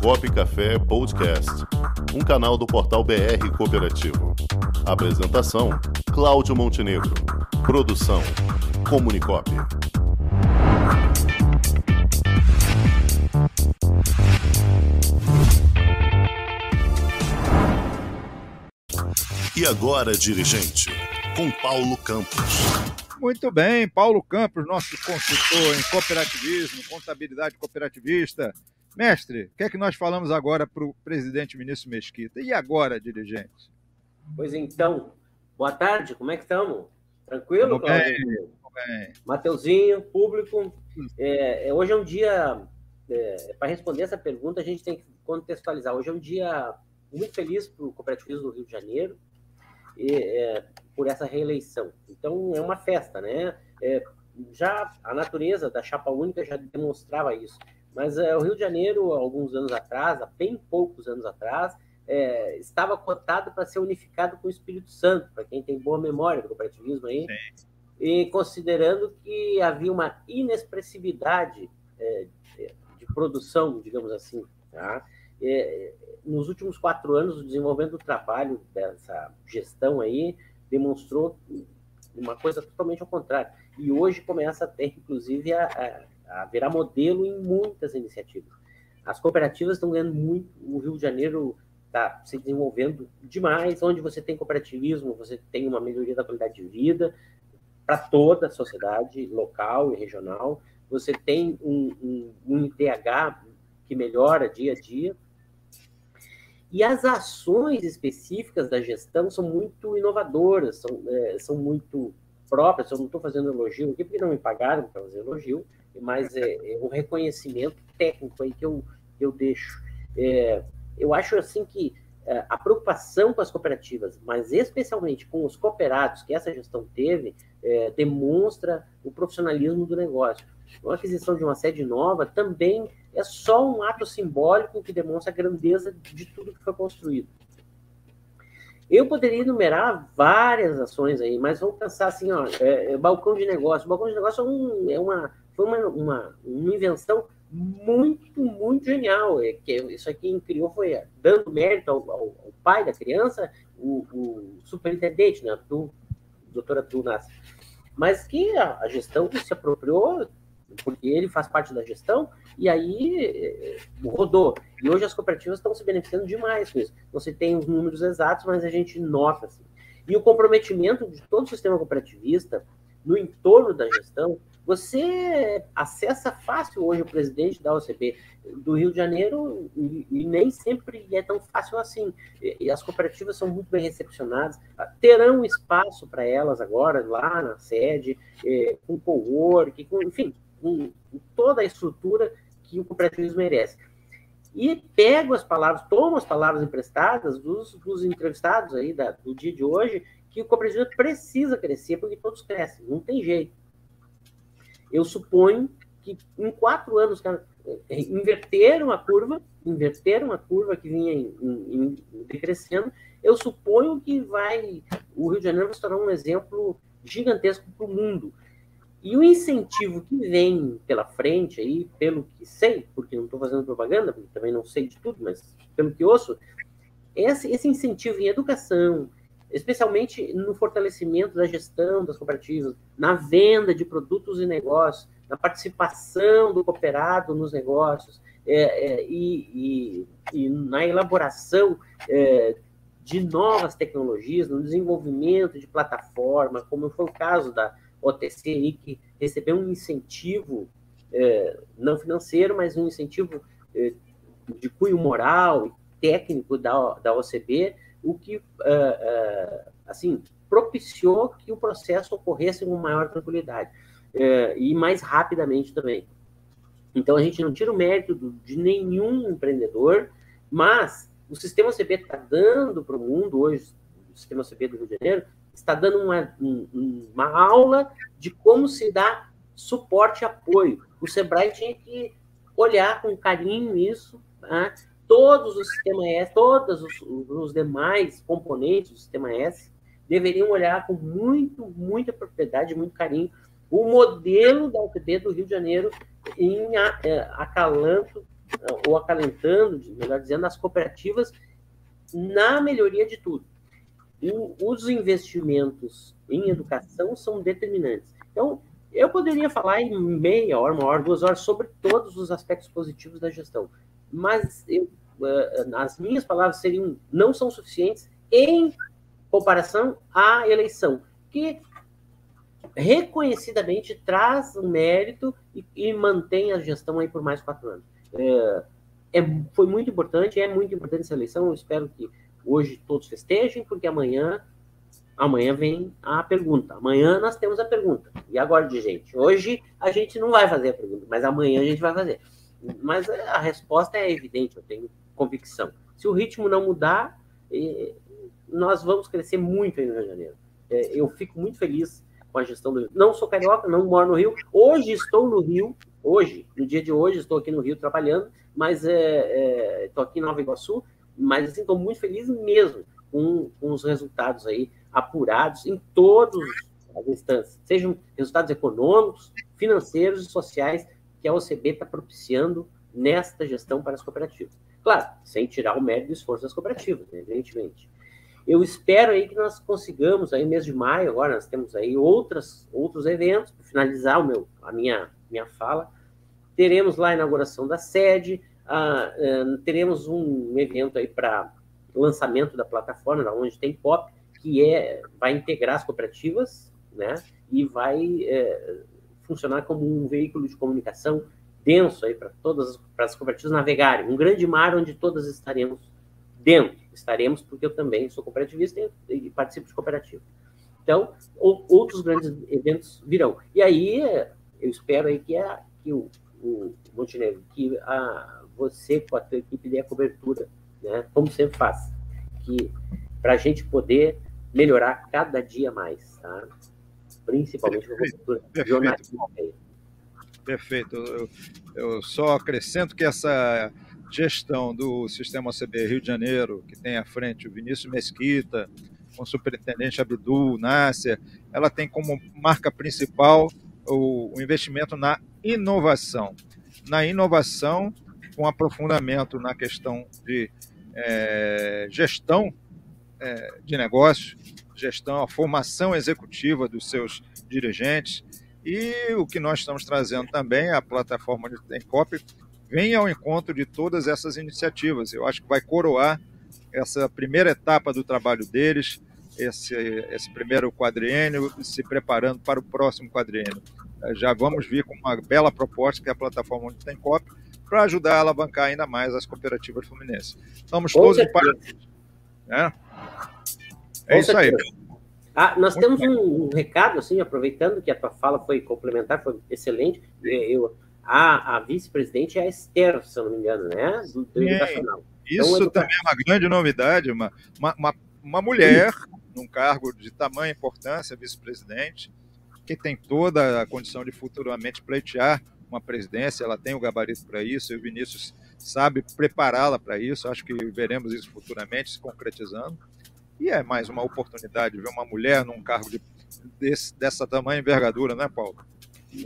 Comunicop Café Podcast, um canal do portal BR Cooperativo. Apresentação: Cláudio Montenegro. Produção: Comunicop. E agora, dirigente, com Paulo Campos. Muito bem, Paulo Campos, nosso consultor em cooperativismo, contabilidade cooperativista. Mestre, o que é que nós falamos agora para o presidente ministro Mesquita? E agora, dirigente? Pois então, boa tarde, como é que estamos? Tranquilo, Tudo bem, tudo bem. Mateuzinho, público. É, é, hoje é um dia, é, para responder essa pergunta, a gente tem que contextualizar. Hoje é um dia muito feliz para o cooperativismo do Rio de Janeiro é, por essa reeleição. Então, é uma festa, né? É, já a natureza da chapa única já demonstrava isso. Mas é, o Rio de Janeiro, alguns anos atrás, há bem poucos anos atrás, é, estava cotado para ser unificado com o Espírito Santo, para quem tem boa memória do cooperativismo aí, Sim. e considerando que havia uma inexpressividade é, de produção, digamos assim, tá? É, nos últimos quatro anos, o desenvolvimento do trabalho dessa gestão aí demonstrou uma coisa totalmente ao contrário. E hoje começa a ter, inclusive, a, a, a virar modelo em muitas iniciativas. As cooperativas estão ganhando muito, o Rio de Janeiro está se desenvolvendo demais. Onde você tem cooperativismo, você tem uma melhoria da qualidade de vida para toda a sociedade local e regional. Você tem um, um, um ITH que melhora dia a dia, e as ações específicas da gestão são muito inovadoras, são, é, são muito próprias. Eu não estou fazendo elogio aqui porque não me pagaram para fazer elogio, mas é, é, reconhecimento técnico aí que eu, que eu deixo. É, eu acho assim que é, a preocupação com as cooperativas, mas especialmente com os cooperados que essa gestão teve, é, demonstra o profissionalismo do negócio. A aquisição de uma sede nova também é só um ato simbólico que demonstra a grandeza de tudo que foi construído. Eu poderia enumerar várias ações aí, mas vamos pensar assim, ó, é, é, balcão de negócio. O balcão de negócio é, um, é uma, foi uma, uma, uma, invenção muito, muito genial. É, que isso aqui criou foi dando mérito ao, ao, ao pai da criança, o, o superintendente, né, do doutora Tu Mas que a, a gestão se apropriou porque ele faz parte da gestão, e aí eh, rodou. E hoje as cooperativas estão se beneficiando demais com isso. Você tem os números exatos, mas a gente nota. Assim. E o comprometimento de todo o sistema cooperativista no entorno da gestão, você acessa fácil hoje o presidente da OCB do Rio de Janeiro e, e nem sempre é tão fácil assim. E, e, as cooperativas são muito bem recepcionadas, terão espaço para elas agora lá na sede, eh, com co-work, com, enfim, com toda a estrutura que o cooperativismo merece. E pego as palavras, tomo as palavras emprestadas dos, dos entrevistados aí da, do dia de hoje, que o cooperativismo precisa crescer, porque todos crescem, não tem jeito. Eu suponho que em quatro anos cara, inverteram a curva, inverteram a curva que vinha em, em, em decrescendo, eu suponho que vai o Rio de Janeiro vai se tornar um exemplo gigantesco para o mundo. E o incentivo que vem pela frente aí, pelo que sei, porque não estou fazendo propaganda, porque também não sei de tudo, mas pelo que ouço, esse, esse incentivo em educação, especialmente no fortalecimento da gestão das cooperativas, na venda de produtos e negócios, na participação do cooperado nos negócios é, é, e, e, e, na elaboração é, de novas tecnologias, no desenvolvimento de plataforma, como foi o caso da, OTC que recebeu um incentivo é, não financeiro, mas um incentivo é, de cunho moral e técnico da, da OCB, o que uh, uh, assim propiciou que o processo ocorresse com maior tranquilidade uh, e mais rapidamente também. Então a gente não tira o mérito de nenhum empreendedor, mas o sistema OCB está dando para o mundo hoje, o sistema OCB do Rio de Janeiro, está dando uma, uma aula de como se dá suporte e apoio. O Sebrae tinha que olhar com carinho isso, né? Todos os sistemas S, todos os, os, demais componentes do sistema S deveriam olhar com muito, muita propriedade, muito carinho, o modelo da UTB do Rio de Janeiro em é, acalanto ou acalentando, melhor dizendo, as cooperativas na melhoria de tudo. O, os investimentos em educação são determinantes. Então, eu poderia falar em meia hora, uma hora, duas horas sobre todos os aspectos positivos da gestão, mas eu, as minhas palavras seriam não são suficientes em comparação à eleição, que reconhecidamente traz um mérito e, e mantém a gestão aí por mais quatro anos. É, é, foi muito importante, é muito importante essa eleição. Eu espero que hoje todos festejem, porque amanhã amanhã vem a pergunta. Amanhã nós temos a pergunta. E agora, de gente? Hoje a gente não vai fazer a pergunta, mas amanhã a gente vai fazer. Mas a resposta é evidente, eu tenho convicção. Se o ritmo não mudar, nós vamos crescer muito no Rio de Janeiro. É, eu fico muito feliz com a gestão do Rio. Não sou carioca, não moro no Rio. Hoje estou no Rio, hoje, no dia de hoje, estou aqui no Rio trabalhando, mas é, estou é, aqui em Nova Iguaçu, mas assim, estou muito feliz mesmo com, com os resultados aí apurados em todas as instâncias, sejam resultados econômicos, financeiros e sociais que a OCB está propiciando nesta gestão para as cooperativas. Claro, sem tirar o mérito e esforço das cooperativas, né, evidentemente. Eu espero aí que nós consigamos, aí mês de maio, agora nós temos aí outras, outros eventos, para finalizar o meu, a minha, minha fala, teremos lá a inauguração da sede, ah, ah, teremos um evento aí para lançamento da plataforma, onde tem POP, que é, vai integrar as cooperativas, né, e vai é, funcionar como um veículo de comunicação denso aí para todas para as cooperativas navegarem, um grande mar onde todas estaremos dentro, estaremos porque eu também sou cooperativista e, participo de cooperativa. Então, outros grandes eventos virão. E aí, eu espero aí que, a, que o, o Montenegro, que a, você com a tua equipe dê a cobertura, né, como sempre faz, que para a gente poder melhorar cada dia mais, tá? principalmente com a cobertura jornalística. Perfeito. Eu, eu só acrescento que essa gestão do sistema OCB Rio de Janeiro, que tem à frente o Vinícius Mesquita, com o superintendente Abdul Nasser, ela tem como marca principal o, o investimento na inovação. Na inovação, com aprofundamento na questão de é, gestão é, de negócio, gestão, a formação executiva dos seus dirigentes, e o que nós estamos trazendo também, a plataforma de Tencop, vem ao encontro de todas essas iniciativas. Eu acho que vai coroar essa primeira etapa do trabalho deles, esse, esse primeiro quadriênio, se preparando para o próximo quadriênio. Já vamos vir com uma bela proposta que é a plataforma onde tem COP, para ajudar a alavancar ainda mais as cooperativas fluminenses. Estamos todos de parabéns. Né? É com isso certeza. aí. Ah, nós Muito temos um, um, recado, assim, aproveitando que a tua fala foi complementar, foi excelente. Eu, a, a vice-presidente é a Esther, se eu não me engano, né? Do, do Educacional. Então, isso então, também é uma grande novidade, uma, uma, uma, uma mulher num cargo de tamanha importância, vice-presidente, que tem toda a condição de futuramente pleitear uma presidência, ela tem o gabarito para isso, e o Vinícius sabe prepará-la para isso, acho que veremos isso futuramente se concretizando. E é mais uma oportunidade de ver uma mulher num cargo de, desse, dessa tamanha envergadura, né, Paulo?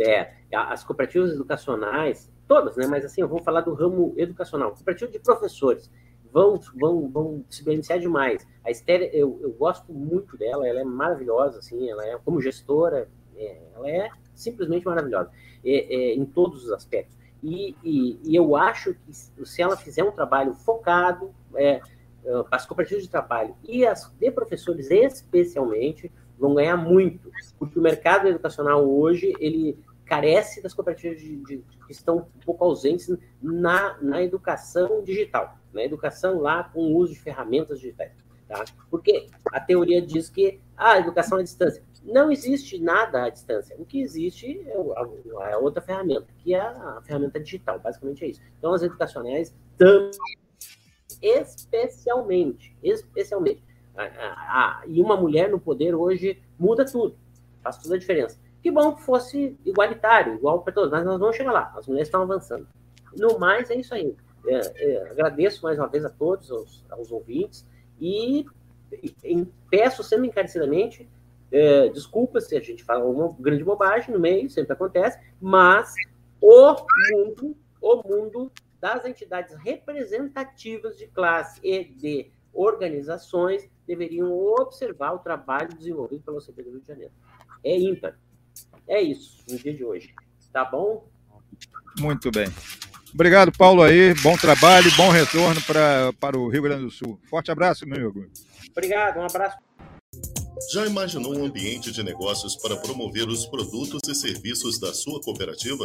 É, as cooperativas educacionais, todas, né? Mas assim, eu vou falar do ramo educacional. Cooperativa de professores vão, vão, vão se beneficiar demais. A Esther, eu, eu gosto muito dela, ela é maravilhosa, assim, ela é como gestora, é, ela é simplesmente maravilhosa é, é, em todos os aspectos. E, e, e, eu acho que se ela fizer um trabalho focado, é as cooperativas de trabalho e as de professores especialmente vão ganhar muito, porque o mercado educacional hoje ele carece das cooperativas de, de, que estão um pouco ausentes na, na educação digital, na educação lá com o uso de ferramentas digitais. Tá? Porque a teoria diz que ah, a educação à distância. Não existe nada à distância. O que existe é a outra ferramenta, que é a ferramenta digital. Basicamente é isso. Então, as educacionais também, especialmente, especialmente, e uma mulher no poder hoje muda tudo, faz toda a diferença. Que bom que fosse igualitário, igual para todos, mas nós vamos chegar lá, as mulheres estão avançando. No mais, é isso aí. É, é, agradeço mais uma vez a todos, aos, aos ouvintes, e, e, peço sempre encarecidamente é, desculpa se a gente fala uma grande bobagem no meio, sempre acontece, mas o mundo, o mundo das entidades representativas de classe e de organizações deveriam observar o trabalho desenvolvido pela OCB do Rio de Janeiro. É ímpar. É isso no dia de hoje. Tá bom? Muito bem. Obrigado, Paulo, aí. Bom trabalho, bom retorno pra, para o Rio Grande do Sul. Forte abraço, meu amigo. Obrigado, um abraço. Já imaginou um ambiente de negócios para promover os produtos e serviços da sua cooperativa?